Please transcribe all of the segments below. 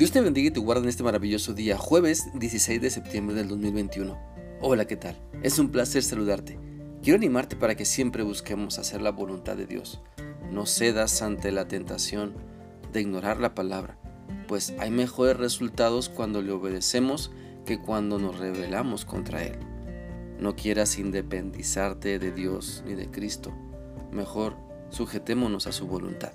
Dios te bendiga y te guarde en este maravilloso día, jueves 16 de septiembre del 2021. Hola, ¿qué tal? Es un placer saludarte. Quiero animarte para que siempre busquemos hacer la voluntad de Dios. No cedas ante la tentación de ignorar la palabra, pues hay mejores resultados cuando le obedecemos que cuando nos rebelamos contra Él. No quieras independizarte de Dios ni de Cristo. Mejor sujetémonos a su voluntad.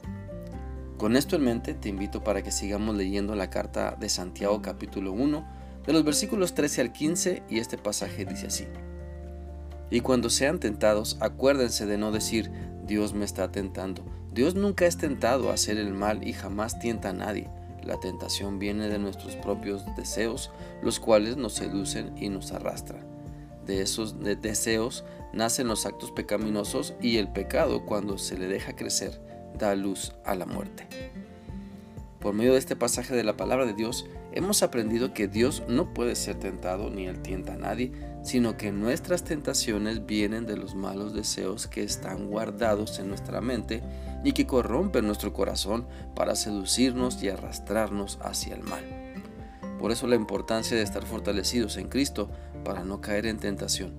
Con esto en mente, te invito para que sigamos leyendo la carta de Santiago capítulo 1, de los versículos 13 al 15, y este pasaje dice así. Y cuando sean tentados, acuérdense de no decir, Dios me está tentando. Dios nunca es tentado a hacer el mal y jamás tienta a nadie. La tentación viene de nuestros propios deseos, los cuales nos seducen y nos arrastran. De esos deseos nacen los actos pecaminosos y el pecado, cuando se le deja crecer, da luz a la muerte. Por medio de este pasaje de la palabra de Dios, hemos aprendido que Dios no puede ser tentado ni él tienta a nadie, sino que nuestras tentaciones vienen de los malos deseos que están guardados en nuestra mente y que corrompen nuestro corazón para seducirnos y arrastrarnos hacia el mal. Por eso la importancia de estar fortalecidos en Cristo para no caer en tentación,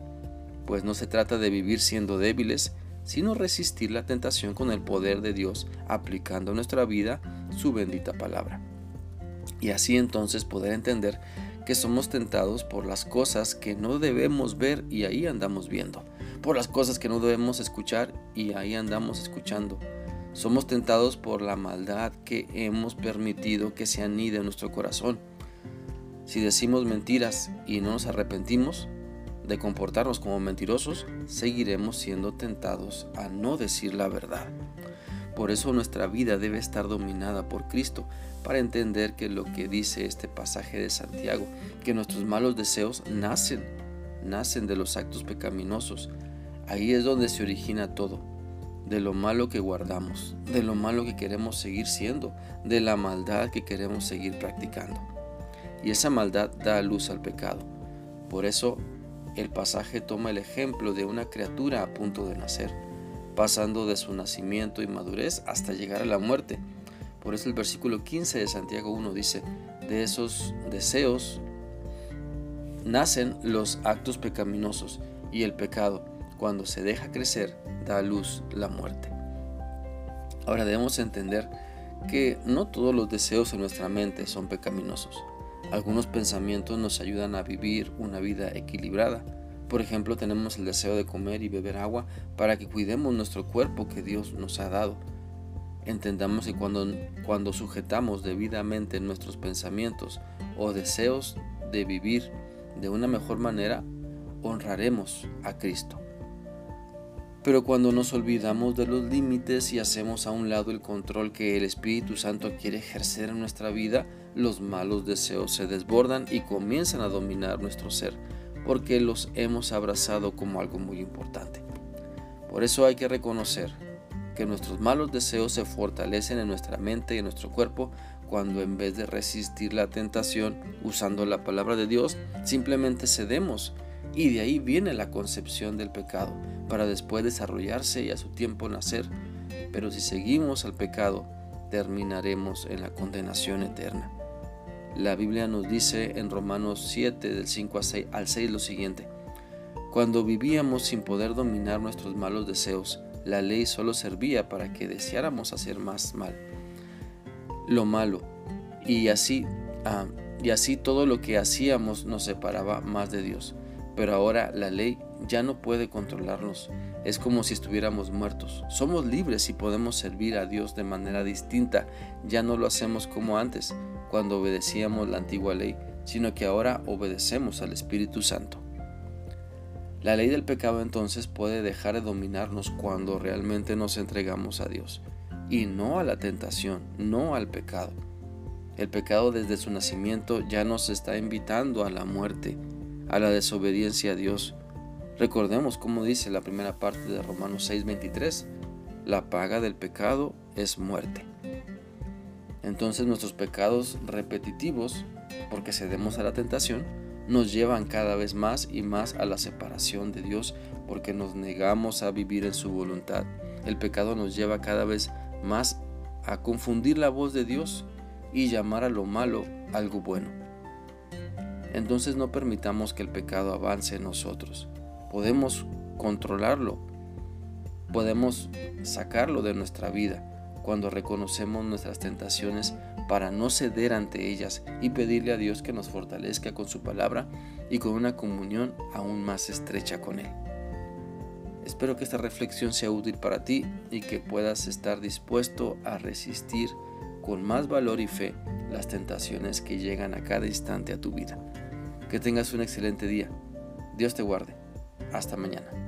pues no se trata de vivir siendo débiles, sino resistir la tentación con el poder de Dios aplicando a nuestra vida su bendita palabra. Y así entonces poder entender que somos tentados por las cosas que no debemos ver y ahí andamos viendo, por las cosas que no debemos escuchar y ahí andamos escuchando. Somos tentados por la maldad que hemos permitido que se anide en nuestro corazón. Si decimos mentiras y no nos arrepentimos, de comportarnos como mentirosos, seguiremos siendo tentados a no decir la verdad. Por eso nuestra vida debe estar dominada por Cristo, para entender que lo que dice este pasaje de Santiago, que nuestros malos deseos nacen, nacen de los actos pecaminosos. Ahí es donde se origina todo, de lo malo que guardamos, de lo malo que queremos seguir siendo, de la maldad que queremos seguir practicando. Y esa maldad da luz al pecado. Por eso el pasaje toma el ejemplo de una criatura a punto de nacer, pasando de su nacimiento y madurez hasta llegar a la muerte. Por eso el versículo 15 de Santiago 1 dice, de esos deseos nacen los actos pecaminosos y el pecado, cuando se deja crecer, da a luz la muerte. Ahora debemos entender que no todos los deseos en nuestra mente son pecaminosos. Algunos pensamientos nos ayudan a vivir una vida equilibrada. Por ejemplo, tenemos el deseo de comer y beber agua para que cuidemos nuestro cuerpo que Dios nos ha dado. Entendamos que cuando, cuando sujetamos debidamente nuestros pensamientos o deseos de vivir de una mejor manera, honraremos a Cristo. Pero cuando nos olvidamos de los límites y hacemos a un lado el control que el Espíritu Santo quiere ejercer en nuestra vida, los malos deseos se desbordan y comienzan a dominar nuestro ser, porque los hemos abrazado como algo muy importante. Por eso hay que reconocer que nuestros malos deseos se fortalecen en nuestra mente y en nuestro cuerpo cuando en vez de resistir la tentación usando la palabra de Dios, simplemente cedemos y de ahí viene la concepción del pecado, para después desarrollarse y a su tiempo nacer. Pero si seguimos al pecado, terminaremos en la condenación eterna. La Biblia nos dice en Romanos 7 del 5 al 6 lo siguiente. Cuando vivíamos sin poder dominar nuestros malos deseos, la ley solo servía para que deseáramos hacer más mal, lo malo, y así, ah, y así todo lo que hacíamos nos separaba más de Dios. Pero ahora la ley ya no puede controlarnos. Es como si estuviéramos muertos. Somos libres y podemos servir a Dios de manera distinta. Ya no lo hacemos como antes, cuando obedecíamos la antigua ley, sino que ahora obedecemos al Espíritu Santo. La ley del pecado entonces puede dejar de dominarnos cuando realmente nos entregamos a Dios y no a la tentación, no al pecado. El pecado desde su nacimiento ya nos está invitando a la muerte a la desobediencia a Dios. Recordemos como dice la primera parte de Romanos 6:23, la paga del pecado es muerte. Entonces nuestros pecados repetitivos, porque cedemos a la tentación, nos llevan cada vez más y más a la separación de Dios porque nos negamos a vivir en su voluntad. El pecado nos lleva cada vez más a confundir la voz de Dios y llamar a lo malo algo bueno. Entonces no permitamos que el pecado avance en nosotros. Podemos controlarlo, podemos sacarlo de nuestra vida cuando reconocemos nuestras tentaciones para no ceder ante ellas y pedirle a Dios que nos fortalezca con su palabra y con una comunión aún más estrecha con Él. Espero que esta reflexión sea útil para ti y que puedas estar dispuesto a resistir con más valor y fe las tentaciones que llegan a cada instante a tu vida. Que tengas un excelente día. Dios te guarde. Hasta mañana.